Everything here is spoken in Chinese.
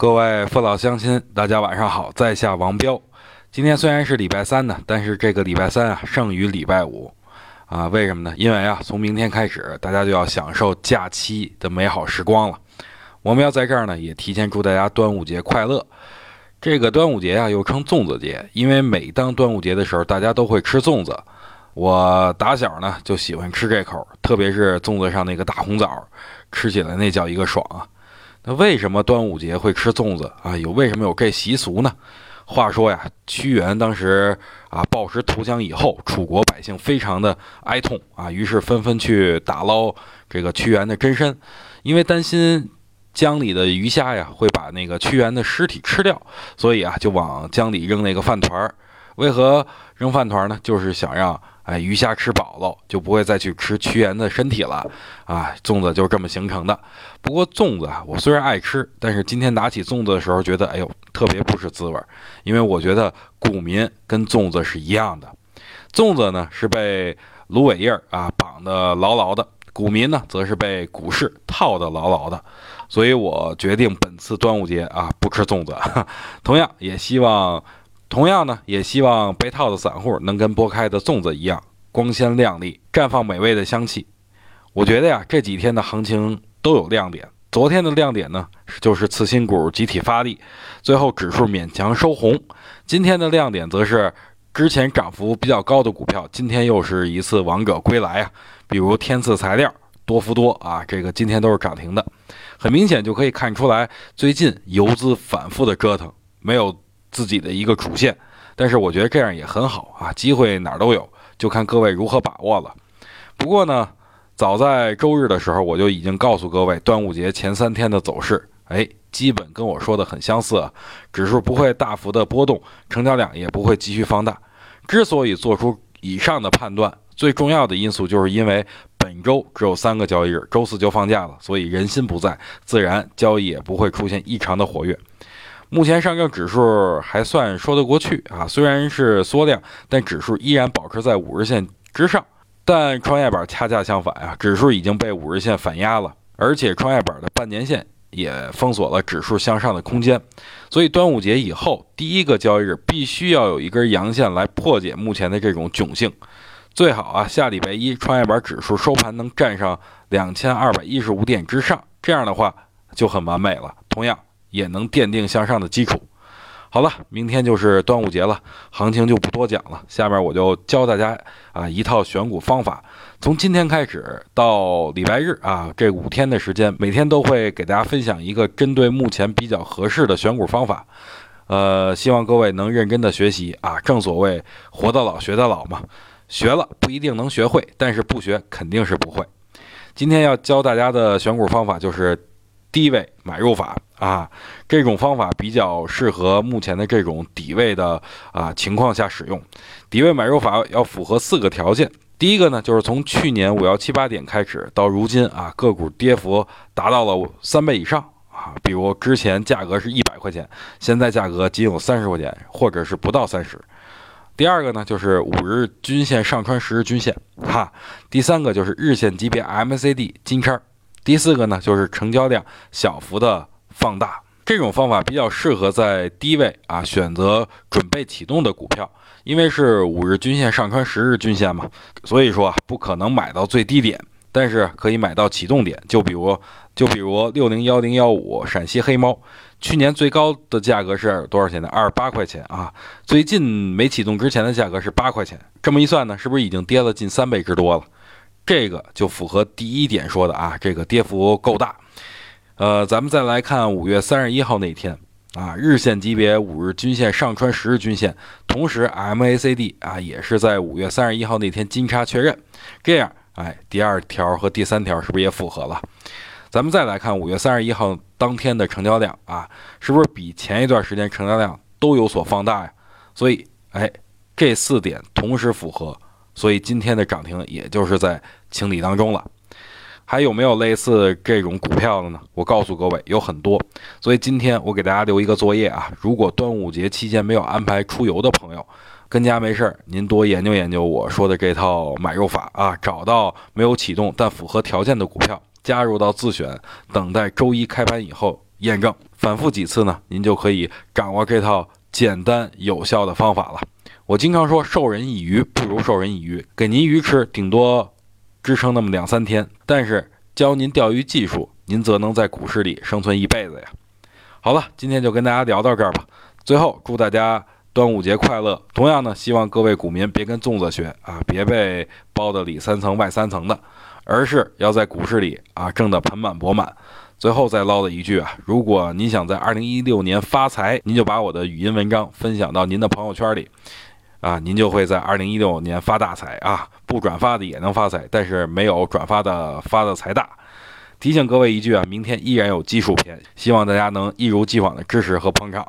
各位父老乡亲，大家晚上好，在下王彪。今天虽然是礼拜三呢，但是这个礼拜三啊，胜于礼拜五啊。为什么呢？因为啊，从明天开始，大家就要享受假期的美好时光了。我们要在这儿呢，也提前祝大家端午节快乐。这个端午节啊，又称粽子节，因为每当端午节的时候，大家都会吃粽子。我打小呢就喜欢吃这口，特别是粽子上那个大红枣，吃起来那叫一个爽啊。那为什么端午节会吃粽子啊？有为什么有这习俗呢？话说呀，屈原当时啊暴食投降以后，楚国百姓非常的哀痛啊，于是纷纷去打捞这个屈原的真身，因为担心江里的鱼虾呀会把那个屈原的尸体吃掉，所以啊就往江里扔那个饭团儿。为何扔饭团呢？就是想让。哎，鱼虾吃饱了就不会再去吃屈原的身体了啊！粽子就是这么形成的。不过粽子啊，我虽然爱吃，但是今天拿起粽子的时候，觉得哎呦，特别不是滋味儿。因为我觉得股民跟粽子是一样的，粽子呢是被芦苇叶儿啊绑得牢牢的，股民呢则是被股市套得牢牢的。所以我决定本次端午节啊不吃粽子。同样也希望。同样呢，也希望被套的散户能跟剥开的粽子一样光鲜亮丽，绽放美味的香气。我觉得呀，这几天的行情都有亮点。昨天的亮点呢，就是次新股集体发力，最后指数勉强收红。今天的亮点则是之前涨幅比较高的股票，今天又是一次王者归来啊！比如天赐材料、多福多啊，这个今天都是涨停的。很明显就可以看出来，最近游资反复的折腾，没有。自己的一个主线，但是我觉得这样也很好啊，机会哪儿都有，就看各位如何把握了。不过呢，早在周日的时候，我就已经告诉各位，端午节前三天的走势，哎，基本跟我说的很相似啊，指数不会大幅的波动，成交量也不会继续放大。之所以做出以上的判断，最重要的因素就是因为本周只有三个交易日，周四就放假了，所以人心不在，自然交易也不会出现异常的活跃。目前上证指数还算说得过去啊，虽然是缩量，但指数依然保持在五日线之上。但创业板恰恰相反啊，指数已经被五日线反压了，而且创业板的半年线也封锁了指数向上的空间。所以端午节以后第一个交易日必须要有一根阳线来破解目前的这种窘境，最好啊下礼拜一创业板指数收盘能站上两千二百一十五点之上，这样的话就很完美了。同样。也能奠定向上的基础。好了，明天就是端午节了，行情就不多讲了。下面我就教大家啊一套选股方法。从今天开始到礼拜日啊这五天的时间，每天都会给大家分享一个针对目前比较合适的选股方法。呃，希望各位能认真的学习啊。正所谓活到老学到老嘛，学了不一定能学会，但是不学肯定是不会。今天要教大家的选股方法就是低位买入法。啊，这种方法比较适合目前的这种底位的啊情况下使用。底位买入法要符合四个条件。第一个呢，就是从去年五幺七八点开始到如今啊，个股跌幅达到了三倍以上啊。比如之前价格是一百块钱，现在价格仅有三十块钱，或者是不到三十。第二个呢，就是五日均线上穿十日均线，哈。第三个就是日线级别 MACD 金叉。第四个呢，就是成交量小幅的。放大这种方法比较适合在低位啊选择准备启动的股票，因为是五日均线上穿十日均线嘛，所以说不可能买到最低点，但是可以买到启动点。就比如就比如六零幺零幺五陕西黑猫，去年最高的价格是多少钱呢？二十八块钱啊，最近没启动之前的价格是八块钱。这么一算呢，是不是已经跌了近三倍之多了？这个就符合第一点说的啊，这个跌幅够大。呃，咱们再来看五月三十一号那天啊，日线级别五日均线上穿十日均线，同时 MACD 啊也是在五月三十一号那天金叉确认，这样哎，第二条和第三条是不是也符合了？咱们再来看五月三十一号当天的成交量啊，是不是比前一段时间成交量都有所放大呀？所以哎，这四点同时符合，所以今天的涨停也就是在清理当中了。还有没有类似这种股票的呢？我告诉各位，有很多。所以今天我给大家留一个作业啊，如果端午节期间没有安排出游的朋友，跟家没事儿，您多研究研究我说的这套买入法啊，找到没有启动但符合条件的股票，加入到自选，等待周一开盘以后验证。反复几次呢，您就可以掌握这套简单有效的方法了。我经常说，授人以鱼不如授人以渔，给您鱼吃，顶多支撑那么两三天，但是教您钓鱼技术，您则能在股市里生存一辈子呀。好了，今天就跟大家聊到这儿吧。最后，祝大家端午节快乐！同样呢，希望各位股民别跟粽子学啊，别被包的里三层外三层的，而是要在股市里啊挣得盆满钵满。最后再唠的一句啊，如果您想在二零一六年发财，您就把我的语音文章分享到您的朋友圈里。啊，您就会在二零一六年发大财啊！不转发的也能发财，但是没有转发的发的财大。提醒各位一句啊，明天依然有技术篇，希望大家能一如既往的支持和捧场。